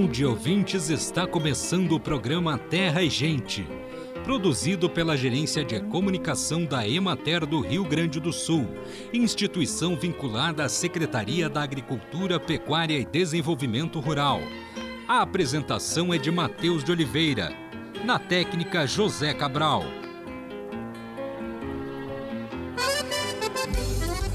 Bom dia, ouvintes. Está começando o programa Terra e Gente. Produzido pela Gerência de Comunicação da Emater do Rio Grande do Sul, instituição vinculada à Secretaria da Agricultura, Pecuária e Desenvolvimento Rural. A apresentação é de Matheus de Oliveira. Na técnica, José Cabral.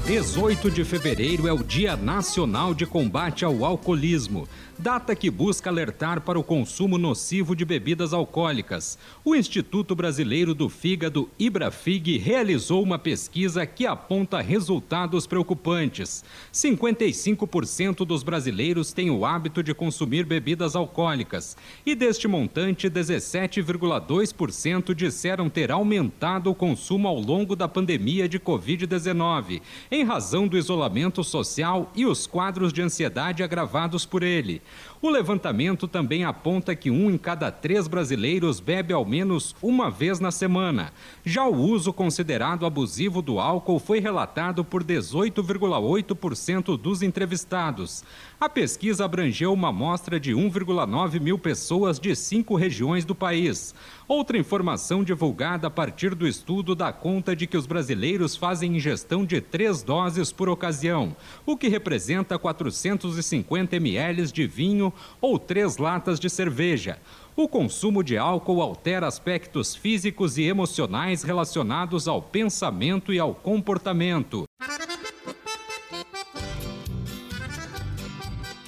18 de fevereiro é o Dia Nacional de Combate ao Alcoolismo data que busca alertar para o consumo nocivo de bebidas alcoólicas. O Instituto Brasileiro do Fígado, Ibrafig, realizou uma pesquisa que aponta resultados preocupantes. 55% dos brasileiros têm o hábito de consumir bebidas alcoólicas e deste montante, 17,2% disseram ter aumentado o consumo ao longo da pandemia de Covid-19, em razão do isolamento social e os quadros de ansiedade agravados por ele. O levantamento também aponta que um em cada três brasileiros bebe ao menos uma vez na semana. Já o uso considerado abusivo do álcool foi relatado por 18,8% dos entrevistados. A pesquisa abrangeu uma amostra de 1,9 mil pessoas de cinco regiões do país. Outra informação divulgada a partir do estudo dá conta de que os brasileiros fazem ingestão de três doses por ocasião, o que representa 450 ml de vinho ou três latas de cerveja. O consumo de álcool altera aspectos físicos e emocionais relacionados ao pensamento e ao comportamento.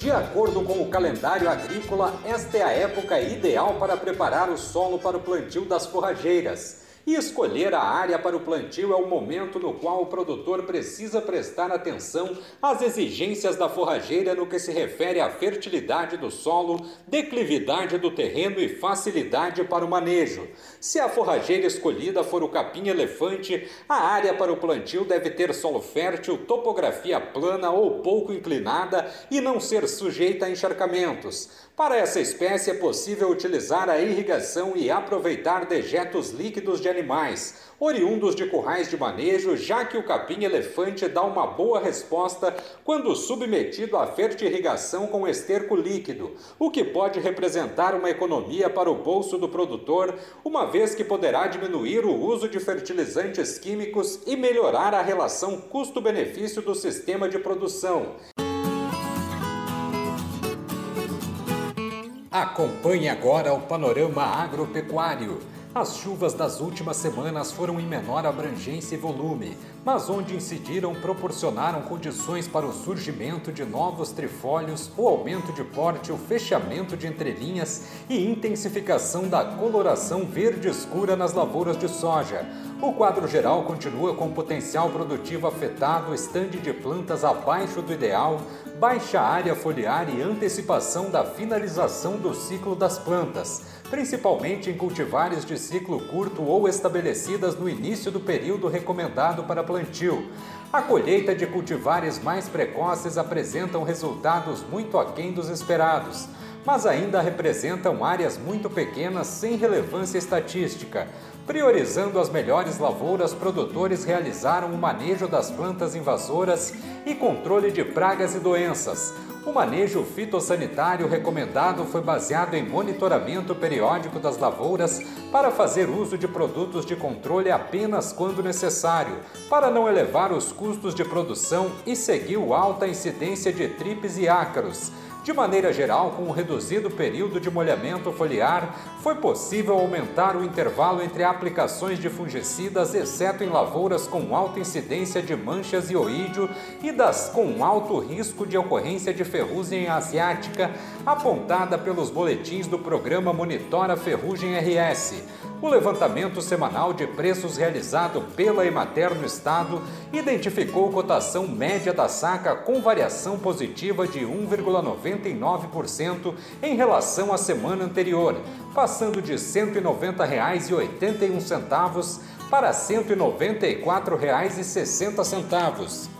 De acordo com o calendário agrícola, esta é a época ideal para preparar o solo para o plantio das forrageiras. E escolher a área para o plantio é o momento no qual o produtor precisa prestar atenção às exigências da forrageira no que se refere à fertilidade do solo, declividade do terreno e facilidade para o manejo. Se a forrageira escolhida for o capim-elefante, a área para o plantio deve ter solo fértil, topografia plana ou pouco inclinada e não ser sujeita a encharcamentos. Para essa espécie é possível utilizar a irrigação e aproveitar dejetos líquidos de animais, oriundos de currais de manejo, já que o capim-elefante dá uma boa resposta quando submetido à fertirrigação com esterco líquido, o que pode representar uma economia para o bolso do produtor, uma vez que poderá diminuir o uso de fertilizantes químicos e melhorar a relação custo-benefício do sistema de produção. Acompanhe agora o panorama agropecuário. As chuvas das últimas semanas foram em menor abrangência e volume, mas onde incidiram proporcionaram condições para o surgimento de novos trifólios, o aumento de porte, o fechamento de entrelinhas e intensificação da coloração verde escura nas lavouras de soja. O quadro geral continua com potencial produtivo afetado, estande de plantas abaixo do ideal, baixa área foliar e antecipação da finalização do ciclo das plantas principalmente em cultivares de ciclo curto ou estabelecidas no início do período recomendado para plantio. A colheita de cultivares mais precoces apresentam resultados muito aquém dos esperados, mas ainda representam áreas muito pequenas sem relevância estatística. Priorizando as melhores lavouras, produtores realizaram o manejo das plantas invasoras e controle de pragas e doenças. O manejo fitossanitário recomendado foi baseado em monitoramento periódico das lavouras para fazer uso de produtos de controle apenas quando necessário, para não elevar os custos de produção e seguiu alta incidência de tripes e ácaros. De maneira geral, com o reduzido período de molhamento foliar, foi possível aumentar o intervalo entre aplicações de fungicidas, exceto em lavouras com alta incidência de manchas e oídio e das com alto risco de ocorrência de ferrugem asiática, apontada pelos boletins do programa Monitora Ferrugem RS. O levantamento semanal de preços realizado pela Emater no Estado identificou cotação média da saca com variação positiva de 1,99% em relação à semana anterior, passando de R$ 190,81 para R$ 194,60.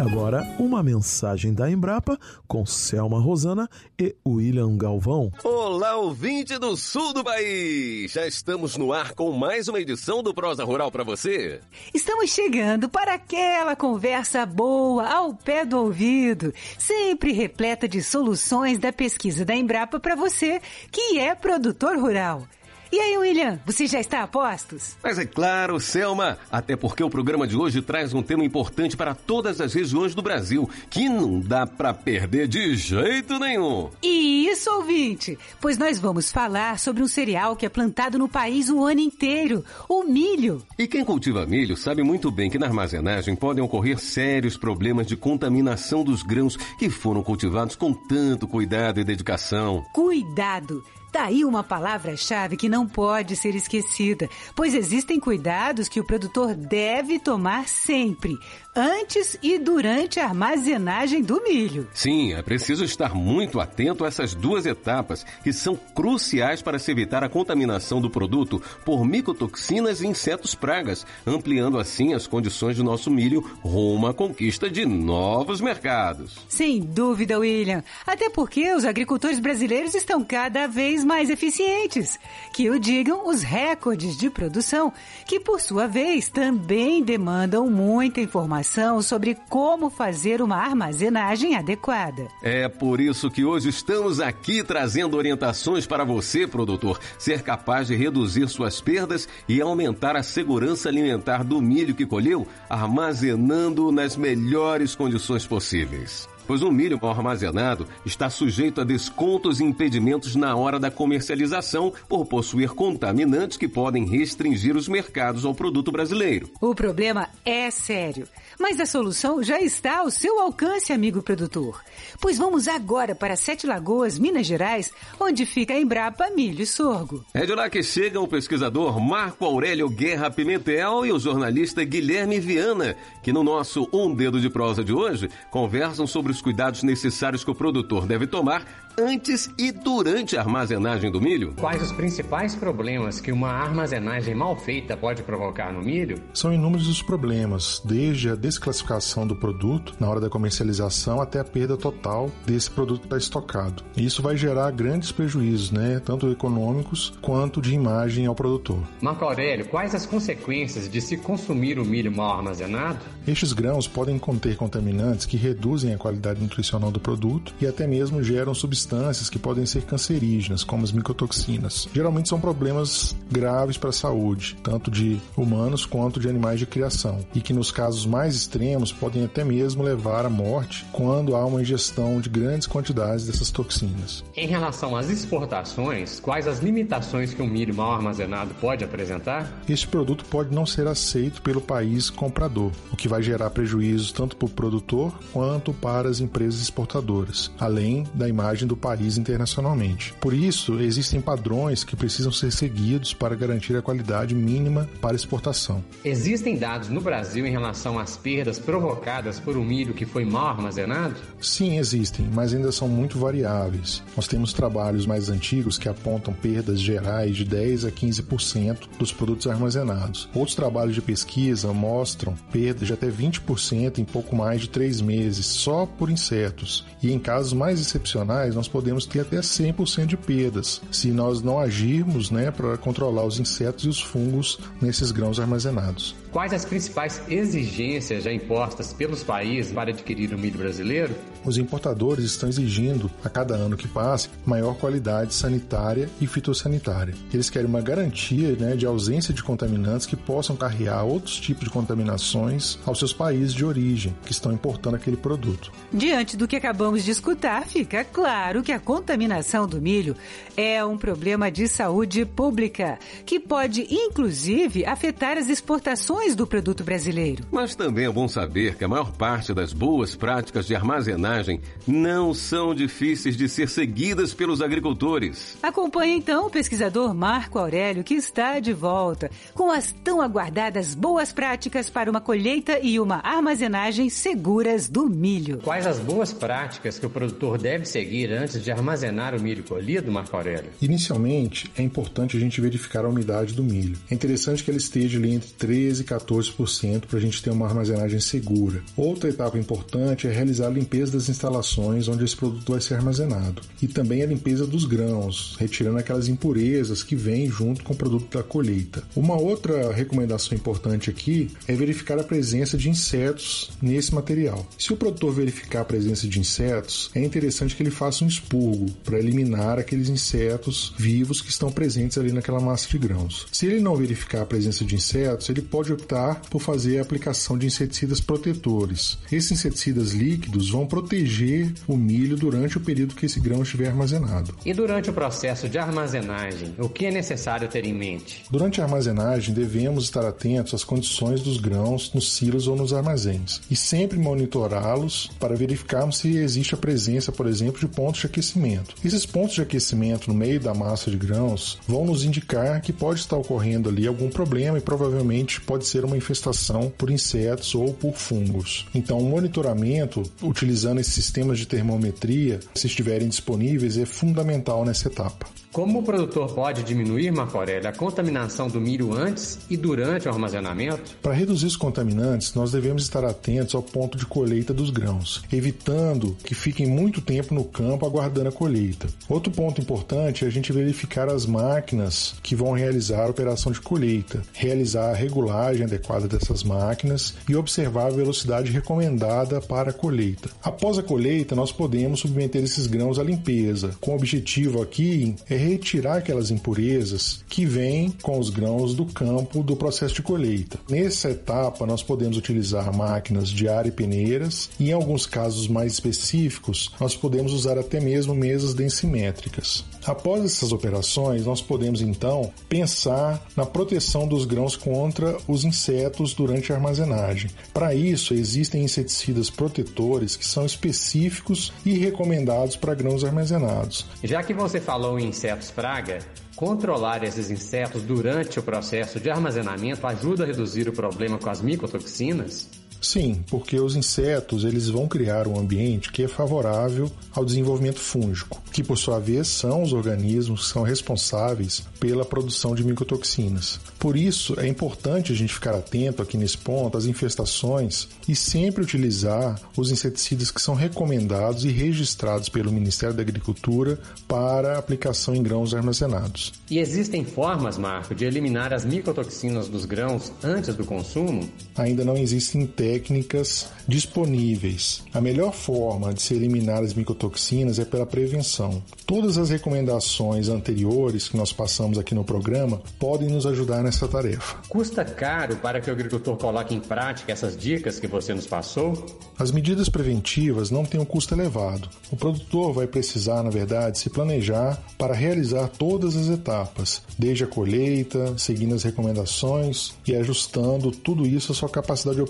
E agora, uma mensagem da Embrapa com Selma Rosana e William Galvão. Olá, ouvinte do sul do país! Já estamos no ar com mais uma edição do Prosa Rural para você. Estamos chegando para aquela conversa boa, ao pé do ouvido, sempre repleta de soluções da pesquisa da Embrapa para você que é produtor rural. E aí, William, você já está a postos? Mas é claro, Selma, até porque o programa de hoje traz um tema importante para todas as regiões do Brasil, que não dá para perder de jeito nenhum. E isso, ouvinte, pois nós vamos falar sobre um cereal que é plantado no país o ano inteiro, o milho. E quem cultiva milho sabe muito bem que na armazenagem podem ocorrer sérios problemas de contaminação dos grãos que foram cultivados com tanto cuidado e dedicação. Cuidado! Daí tá uma palavra-chave que não pode ser esquecida, pois existem cuidados que o produtor deve tomar sempre, antes e durante a armazenagem do milho. Sim, é preciso estar muito atento a essas duas etapas, que são cruciais para se evitar a contaminação do produto por micotoxinas e insetos pragas, ampliando assim as condições do nosso milho rumo à conquista de novos mercados. Sem dúvida, William. Até porque os agricultores brasileiros estão cada vez mais eficientes. Que o digam os recordes de produção, que por sua vez também demandam muita informação informação sobre como fazer uma armazenagem adequada. É por isso que hoje estamos aqui trazendo orientações para você, produtor, ser capaz de reduzir suas perdas e aumentar a segurança alimentar do milho que colheu, armazenando nas melhores condições possíveis pois o milho armazenado está sujeito a descontos e impedimentos na hora da comercialização por possuir contaminantes que podem restringir os mercados ao produto brasileiro. O problema é sério, mas a solução já está ao seu alcance, amigo produtor. Pois vamos agora para Sete Lagoas, Minas Gerais, onde fica a Embrapa Milho e Sorgo. É de lá que chegam o pesquisador Marco Aurélio Guerra Pimentel e o jornalista Guilherme Viana, que no nosso Um Dedo de Prosa de hoje conversam sobre os os cuidados necessários que o produtor deve tomar antes e durante a armazenagem do milho? Quais os principais problemas que uma armazenagem mal feita pode provocar no milho? São inúmeros os problemas, desde a desclassificação do produto na hora da comercialização até a perda total desse produto que está estocado. Isso vai gerar grandes prejuízos, né, tanto econômicos quanto de imagem ao produtor. Marco Aurélio, quais as consequências de se consumir o milho mal armazenado? Estes grãos podem conter contaminantes que reduzem a qualidade nutricional do produto e até mesmo geram substâncias substâncias que podem ser cancerígenas, como as micotoxinas. Geralmente são problemas graves para a saúde, tanto de humanos quanto de animais de criação, e que nos casos mais extremos podem até mesmo levar à morte quando há uma ingestão de grandes quantidades dessas toxinas. Em relação às exportações, quais as limitações que um milho mal armazenado pode apresentar? Este produto pode não ser aceito pelo país comprador, o que vai gerar prejuízos tanto para o produtor quanto para as empresas exportadoras, além da imagem do país internacionalmente. Por isso, existem padrões que precisam ser seguidos para garantir a qualidade mínima para exportação. Existem dados no Brasil em relação às perdas provocadas por um milho que foi mal armazenado? Sim, existem, mas ainda são muito variáveis. Nós temos trabalhos mais antigos que apontam perdas gerais de 10 a 15% dos produtos armazenados. Outros trabalhos de pesquisa mostram perdas de até 20% em pouco mais de três meses, só por insetos. E em casos mais excepcionais, nós podemos ter até 100% de perdas se nós não agirmos né, para controlar os insetos e os fungos nesses grãos armazenados. Quais as principais exigências já impostas pelos países para adquirir o milho brasileiro? Os importadores estão exigindo, a cada ano que passa, maior qualidade sanitária e fitossanitária. Eles querem uma garantia né, de ausência de contaminantes que possam carregar outros tipos de contaminações aos seus países de origem que estão importando aquele produto. Diante do que acabamos de escutar, fica claro que a contaminação do milho é um problema de saúde pública que pode, inclusive, afetar as exportações do produto brasileiro. Mas também é bom saber que a maior parte das boas práticas de armazenagem não são difíceis de ser seguidas pelos agricultores. Acompanhe então o pesquisador Marco Aurélio, que está de volta com as tão aguardadas boas práticas para uma colheita e uma armazenagem seguras do milho. Quais as boas práticas que o produtor deve seguir antes de armazenar o milho colhido, Marco Aurélio? Inicialmente, é importante a gente verificar a umidade do milho. É interessante que ele esteja ali entre 13 14% para a gente ter uma armazenagem segura. Outra etapa importante é realizar a limpeza das instalações onde esse produto vai ser armazenado e também a limpeza dos grãos, retirando aquelas impurezas que vêm junto com o produto da colheita. Uma outra recomendação importante aqui é verificar a presença de insetos nesse material. Se o produtor verificar a presença de insetos, é interessante que ele faça um expurgo para eliminar aqueles insetos vivos que estão presentes ali naquela massa de grãos. Se ele não verificar a presença de insetos, ele pode optar por fazer a aplicação de inseticidas protetores. Esses inseticidas líquidos vão proteger o milho durante o período que esse grão estiver armazenado. E durante o processo de armazenagem, o que é necessário ter em mente? Durante a armazenagem, devemos estar atentos às condições dos grãos nos silos ou nos armazéns e sempre monitorá-los para verificarmos se existe a presença, por exemplo, de pontos de aquecimento. Esses pontos de aquecimento no meio da massa de grãos vão nos indicar que pode estar ocorrendo ali algum problema e provavelmente pode ser uma infestação por insetos ou por fungos. Então, o monitoramento utilizando esses sistemas de termometria, se estiverem disponíveis, é fundamental nessa etapa. Como o produtor pode diminuir, Marco a contaminação do milho antes e durante o armazenamento? Para reduzir os contaminantes, nós devemos estar atentos ao ponto de colheita dos grãos, evitando que fiquem muito tempo no campo aguardando a colheita. Outro ponto importante é a gente verificar as máquinas que vão realizar a operação de colheita, realizar a regulagem adequada dessas máquinas e observar a velocidade recomendada para a colheita. Após a colheita, nós podemos submeter esses grãos à limpeza, com o objetivo aqui é retirar aquelas impurezas que vêm com os grãos do campo do processo de colheita. Nessa etapa, nós podemos utilizar máquinas de ar e peneiras e, em alguns casos mais específicos, nós podemos usar até mesmo mesas densimétricas. Após essas operações, nós podemos então pensar na proteção dos grãos contra os insetos durante a armazenagem. Para isso, existem inseticidas protetores que são específicos e recomendados para grãos armazenados. Já que você falou em insetos praga, controlar esses insetos durante o processo de armazenamento ajuda a reduzir o problema com as micotoxinas? Sim, porque os insetos eles vão criar um ambiente que é favorável ao desenvolvimento fúngico, que por sua vez são os organismos que são responsáveis pela produção de micotoxinas. Por isso é importante a gente ficar atento aqui nesse ponto às infestações e sempre utilizar os inseticidas que são recomendados e registrados pelo Ministério da Agricultura para aplicação em grãos armazenados. E existem formas, Marco, de eliminar as micotoxinas dos grãos antes do consumo? Ainda não existem técnicas disponíveis. A melhor forma de se eliminar as micotoxinas é pela prevenção. Todas as recomendações anteriores que nós passamos aqui no programa podem nos ajudar nessa tarefa. Custa caro para que o agricultor coloque em prática essas dicas que você nos passou? As medidas preventivas não têm um custo elevado. O produtor vai precisar, na verdade, se planejar para realizar todas as etapas, desde a colheita, seguindo as recomendações e ajustando tudo isso à sua capacidade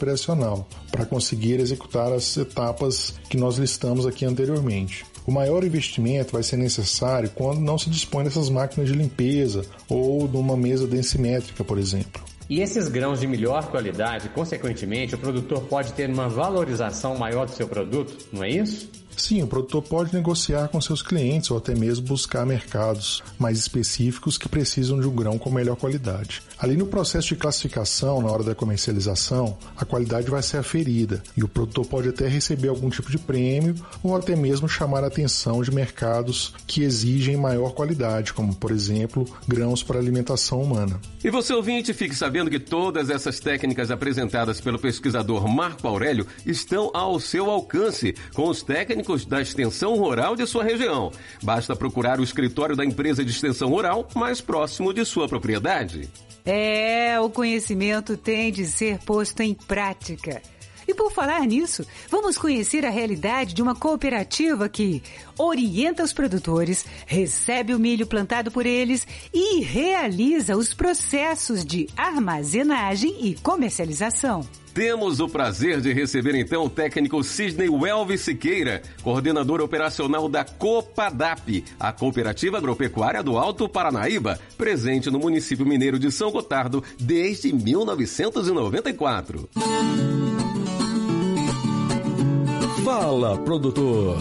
para conseguir executar as etapas que nós listamos aqui anteriormente. O maior investimento vai ser necessário quando não se dispõe dessas máquinas de limpeza ou de uma mesa densimétrica, por exemplo. E esses grãos de melhor qualidade, consequentemente, o produtor pode ter uma valorização maior do seu produto, não é isso? Sim, o produtor pode negociar com seus clientes ou até mesmo buscar mercados mais específicos que precisam de um grão com melhor qualidade. Ali no processo de classificação, na hora da comercialização, a qualidade vai ser aferida e o produtor pode até receber algum tipo de prêmio ou até mesmo chamar a atenção de mercados que exigem maior qualidade, como por exemplo grãos para alimentação humana. E você ouvinte, fique sabendo que todas essas técnicas apresentadas pelo pesquisador Marco Aurélio estão ao seu alcance com os técnicos da extensão rural de sua região. Basta procurar o escritório da empresa de extensão rural mais próximo de sua propriedade. É, o conhecimento tem de ser posto em prática. E por falar nisso, vamos conhecer a realidade de uma cooperativa que orienta os produtores, recebe o milho plantado por eles e realiza os processos de armazenagem e comercialização. Temos o prazer de receber então o técnico Sidney Welves Siqueira, coordenador operacional da Copadap, a Cooperativa Agropecuária do Alto Paranaíba, presente no município mineiro de São Gotardo desde 1994. Fala, produtor!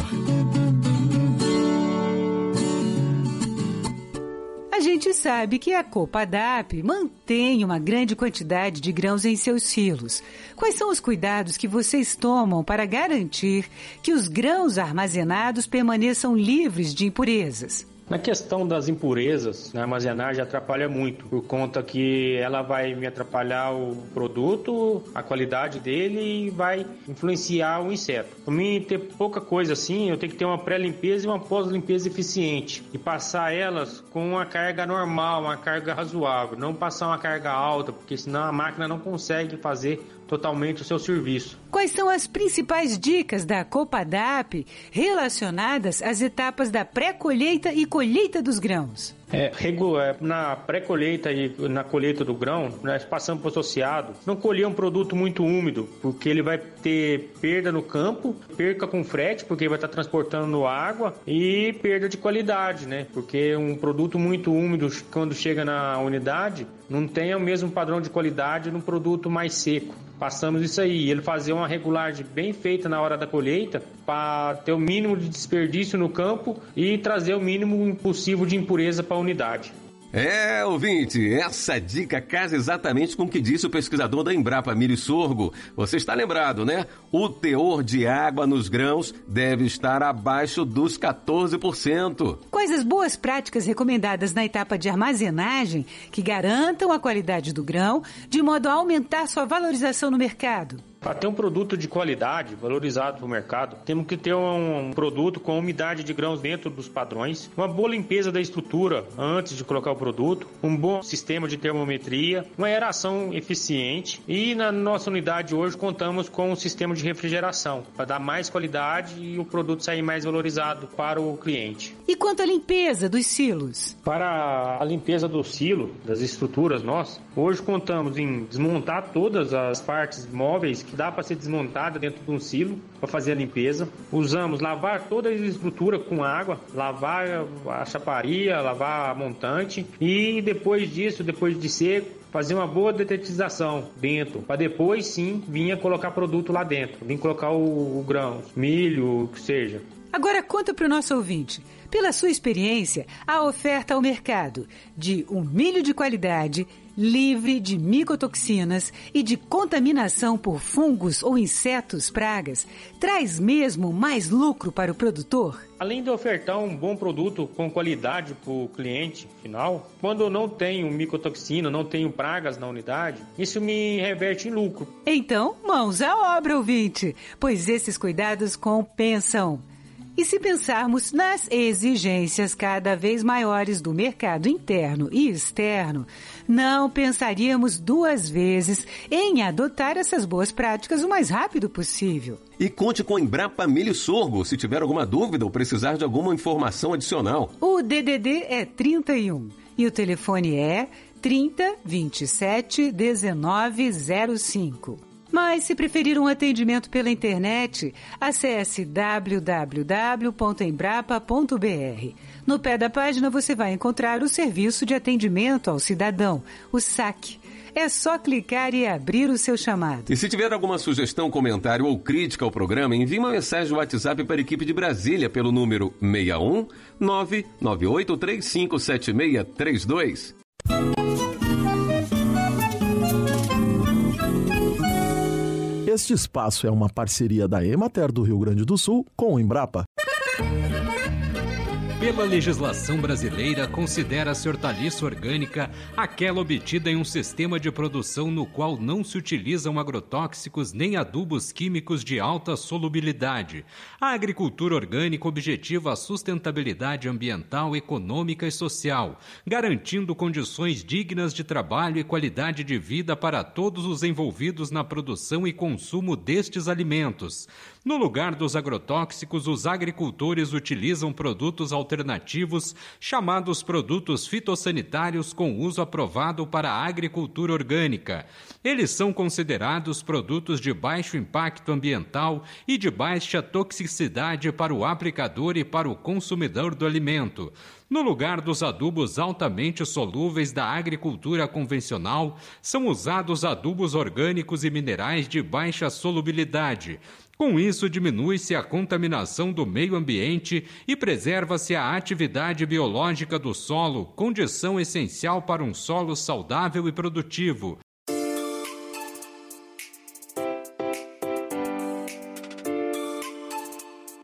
Gente sabe que a Copadap mantém uma grande quantidade de grãos em seus silos. Quais são os cuidados que vocês tomam para garantir que os grãos armazenados permaneçam livres de impurezas? Na questão das impurezas, na armazenagem atrapalha muito, por conta que ela vai me atrapalhar o produto, a qualidade dele e vai influenciar o inseto. Para mim ter pouca coisa assim, eu tenho que ter uma pré-limpeza e uma pós-limpeza eficiente e passar elas com uma carga normal, uma carga razoável, não passar uma carga alta, porque senão a máquina não consegue fazer totalmente o seu serviço. Quais são as principais dicas da Copadap relacionadas às etapas da pré-colheita e colheita dos grãos? É, é na pré-colheita e na colheita do grão, nós passamos para o associado, não colher um produto muito úmido, porque ele vai ter perda no campo, perca com frete, porque vai estar transportando água, e perda de qualidade, né? Porque um produto muito úmido, quando chega na unidade, não tem o mesmo padrão de qualidade no produto mais seco. Passamos isso aí, ele fazia uma regulagem bem feita na hora da colheita para ter o mínimo de desperdício no campo e trazer o mínimo possível de impureza para a unidade. É, ouvinte, essa dica casa exatamente com o que disse o pesquisador da Embrapa, Miri Sorgo. Você está lembrado, né? O teor de água nos grãos deve estar abaixo dos 14%. Quais as boas práticas recomendadas na etapa de armazenagem que garantam a qualidade do grão, de modo a aumentar sua valorização no mercado? Para ter um produto de qualidade, valorizado no mercado, temos que ter um produto com umidade de grãos dentro dos padrões, uma boa limpeza da estrutura antes de colocar o produto, um bom sistema de termometria, uma aeração eficiente e na nossa unidade hoje contamos com um sistema de refrigeração para dar mais qualidade e o produto sair mais valorizado para o cliente. E quanto à limpeza dos silos? Para a limpeza do silo, das estruturas nossas, hoje contamos em desmontar todas as partes móveis que dá para ser desmontada dentro de um silo para fazer a limpeza. Usamos lavar toda a estrutura com água, lavar a chaparia, lavar a montante e depois disso, depois de seco, fazer uma boa detetização dentro, para depois sim vir colocar produto lá dentro, vir colocar o, o grão, milho, o que seja. Agora conta para o nosso ouvinte, pela sua experiência, a oferta ao mercado de um milho de qualidade livre de micotoxinas e de contaminação por fungos ou insetos pragas, traz mesmo mais lucro para o produtor? Além de ofertar um bom produto com qualidade para o cliente final, quando eu não tenho micotoxina, não tenho pragas na unidade, isso me reverte em lucro. Então, mãos à obra, ouvinte, pois esses cuidados compensam. E se pensarmos nas exigências cada vez maiores do mercado interno e externo, não pensaríamos duas vezes em adotar essas boas práticas o mais rápido possível. E conte com Embrapa Milho Sorgo se tiver alguma dúvida ou precisar de alguma informação adicional. O DDD é 31 e o telefone é 30 27 1905. Mas se preferir um atendimento pela internet, acesse www.embrapa.br. No pé da página você vai encontrar o Serviço de Atendimento ao Cidadão, o SAC. É só clicar e abrir o seu chamado. E se tiver alguma sugestão, comentário ou crítica ao programa, envie uma mensagem no WhatsApp para a equipe de Brasília pelo número 61 998357632. Este espaço é uma parceria da Emater do Rio Grande do Sul com o Embrapa. Pela legislação brasileira, considera-se hortaliça orgânica aquela obtida em um sistema de produção no qual não se utilizam agrotóxicos nem adubos químicos de alta solubilidade. A agricultura orgânica objetiva a sustentabilidade ambiental, econômica e social, garantindo condições dignas de trabalho e qualidade de vida para todos os envolvidos na produção e consumo destes alimentos. No lugar dos agrotóxicos, os agricultores utilizam produtos alternativos chamados produtos fitossanitários com uso aprovado para a agricultura orgânica. Eles são considerados produtos de baixo impacto ambiental e de baixa toxicidade para o aplicador e para o consumidor do alimento. No lugar dos adubos altamente solúveis da agricultura convencional, são usados adubos orgânicos e minerais de baixa solubilidade Com isso, diminui-se a contaminação do meio ambiente e preserva-se a atividade biológica do solo, condição essencial para um solo saudável e produtivo.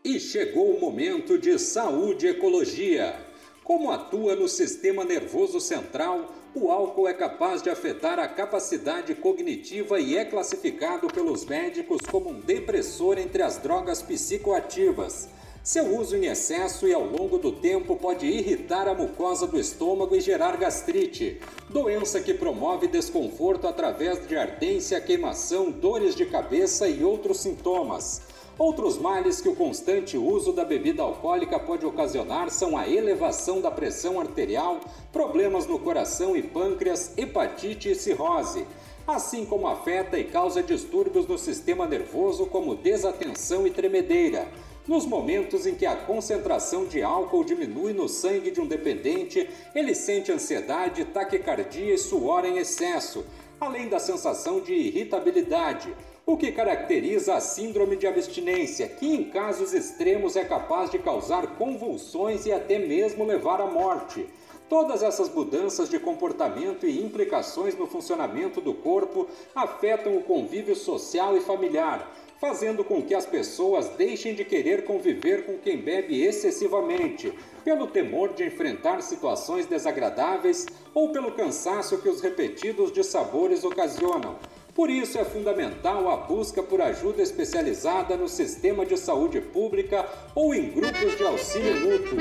E chegou o momento de saúde e ecologia. Como atua no sistema nervoso central, o álcool é capaz de afetar a capacidade cognitiva e é classificado pelos médicos como um depressor entre as drogas psicoativas. Seu uso em excesso e ao longo do tempo pode irritar a mucosa do estômago e gerar gastrite, doença que promove desconforto através de ardência, queimação, dores de cabeça e outros sintomas. Outros males que o constante uso da bebida alcoólica pode ocasionar são a elevação da pressão arterial, problemas no coração e pâncreas, hepatite e cirrose, assim como afeta e causa distúrbios no sistema nervoso como desatenção e tremedeira. Nos momentos em que a concentração de álcool diminui no sangue de um dependente, ele sente ansiedade, taquicardia e suor em excesso, além da sensação de irritabilidade o que caracteriza a síndrome de abstinência, que em casos extremos é capaz de causar convulsões e até mesmo levar à morte. Todas essas mudanças de comportamento e implicações no funcionamento do corpo afetam o convívio social e familiar, fazendo com que as pessoas deixem de querer conviver com quem bebe excessivamente, pelo temor de enfrentar situações desagradáveis ou pelo cansaço que os repetidos dissabores ocasionam. Por isso é fundamental a busca por ajuda especializada no sistema de saúde pública ou em grupos de auxílio mútuo.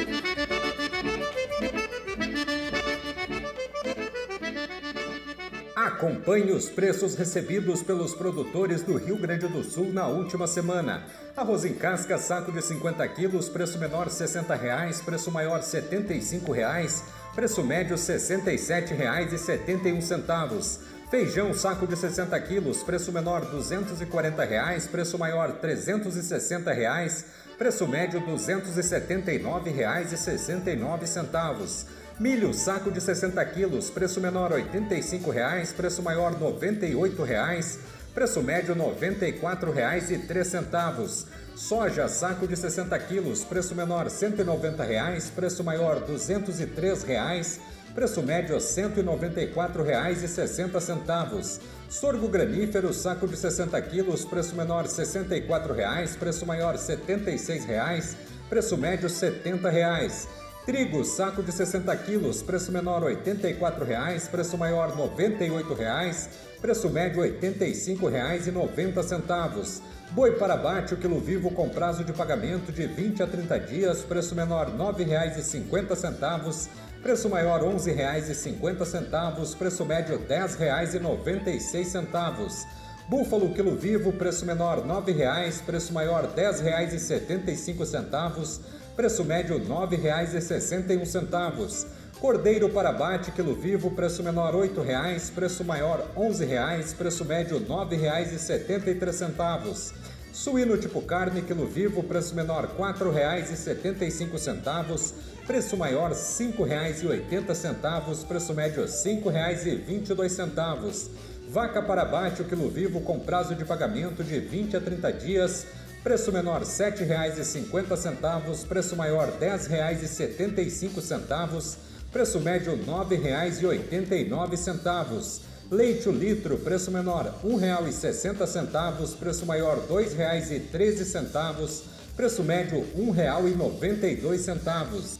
Acompanhe os preços recebidos pelos produtores do Rio Grande do Sul na última semana. Arroz em casca, saco de 50 quilos, preço menor 60 reais, preço maior 75 reais, preço médio R$ 67,71. Feijão, saco de 60 quilos, preço menor 240 reais, preço maior 360 reais, preço médio R$ 279,69. Milho, saco de 60 quilos, preço menor 85 reais, preço maior 98 reais, preço médio R$ 94,03. Soja, saco de 60 quilos, preço menor 190 reais, preço maior 203 reais, Preço médio R$ 194,60. Sorgo granífero, saco de 60 quilos, preço menor R$ 64,00, preço maior R$ 76,00, preço médio R$ 70,00. Trigo, saco de 60 quilos, preço menor R$ 84,00, preço maior R$ 98,00, preço médio R$ 85,90. Boi para abate, o quilo vivo com prazo de pagamento de 20 a 30 dias, preço menor R$ 9,50 Preço maior R$ 11,50, preço médio R$ 10,96. Búfalo quilo vivo, preço menor R$ 9,00, preço maior R$ 10,75, preço médio R$ 9,61. Cordeiro para abate quilo vivo, preço menor R$ 8,00, preço maior R$ 11,00, preço médio R$ 9,73. Suíno tipo carne, quilo vivo, preço menor R$ 4,75, preço maior R$ 5,80, preço médio R$ 5,22. Vaca para abate, o quilo vivo, com prazo de pagamento de 20 a 30 dias, preço menor R$ 7,50, preço maior R$ 10,75, preço médio R$ 9,89. Leite o litro, preço menor R$ 1,60, preço maior R$ 2,13, preço médio R$ 1,92.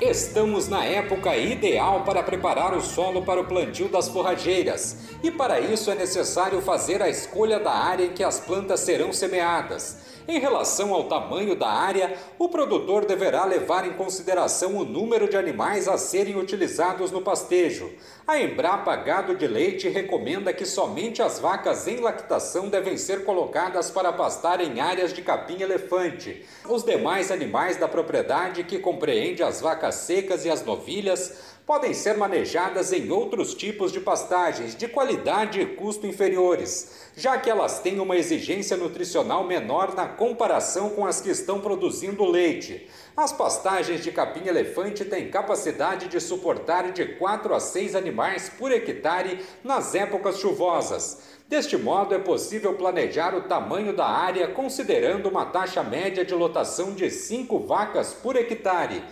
Estamos na época ideal para preparar o solo para o plantio das forrageiras, e para isso é necessário fazer a escolha da área em que as plantas serão semeadas. Em relação ao tamanho da área, o produtor deverá levar em consideração o número de animais a serem utilizados no pastejo. A Embrapa Gado de Leite recomenda que somente as vacas em lactação devem ser colocadas para pastar em áreas de capim-elefante. Os demais animais da propriedade, que compreende as vacas secas e as novilhas, podem ser manejadas em outros tipos de pastagens de qualidade e custo inferiores, já que elas têm uma exigência nutricional menor na comparação com as que estão produzindo leite. As pastagens de capim-elefante têm capacidade de suportar de 4 a 6 animais por hectare nas épocas chuvosas. Deste modo, é possível planejar o tamanho da área considerando uma taxa média de lotação de 5 vacas por hectare.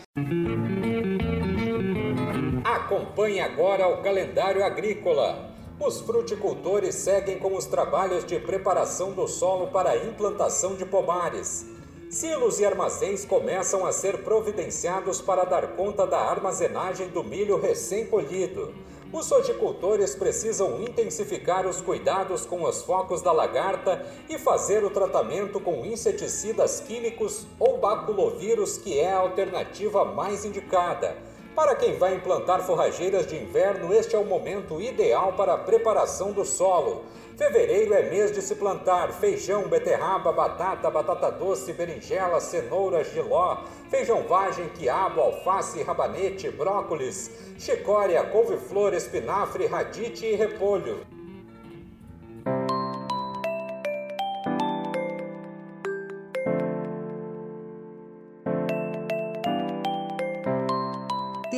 Acompanhe agora o calendário agrícola. Os fruticultores seguem com os trabalhos de preparação do solo para a implantação de pomares. Silos e armazéns começam a ser providenciados para dar conta da armazenagem do milho recém-colhido. Os sojicultores precisam intensificar os cuidados com os focos da lagarta e fazer o tratamento com inseticidas químicos ou baculovírus, que é a alternativa mais indicada. Para quem vai implantar forrageiras de inverno, este é o momento ideal para a preparação do solo. Fevereiro é mês de se plantar feijão, beterraba, batata, batata doce, berinjela, cenoura, giló, feijão vagem, quiabo, alface, rabanete, brócolis, chicória, couve-flor, espinafre, radite e repolho.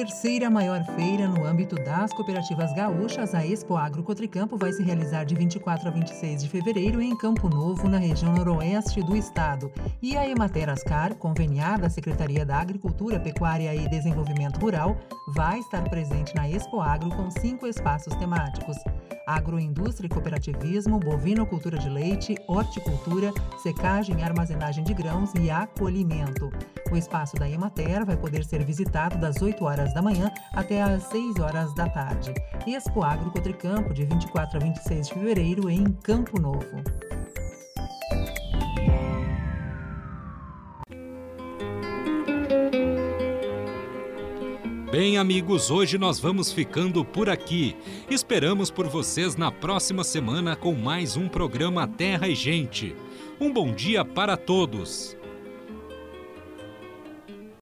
Terceira maior feira no âmbito das cooperativas gaúchas, a Expo Agro Cotricampo vai se realizar de 24 a 26 de fevereiro em Campo Novo, na região noroeste do estado. E a Emater Ascar, conveniada à Secretaria da Agricultura, Pecuária e Desenvolvimento Rural, vai estar presente na Expo Agro com cinco espaços temáticos: agroindústria e cooperativismo, bovinocultura de leite, horticultura, secagem e armazenagem de grãos e acolhimento. O espaço da Emater vai poder ser visitado das 8 horas da manhã até às 6 horas da tarde. Expo Agro Cotricampo, de 24 a 26 de fevereiro, em Campo Novo. Bem, amigos, hoje nós vamos ficando por aqui. Esperamos por vocês na próxima semana com mais um programa Terra e Gente. Um bom dia para todos.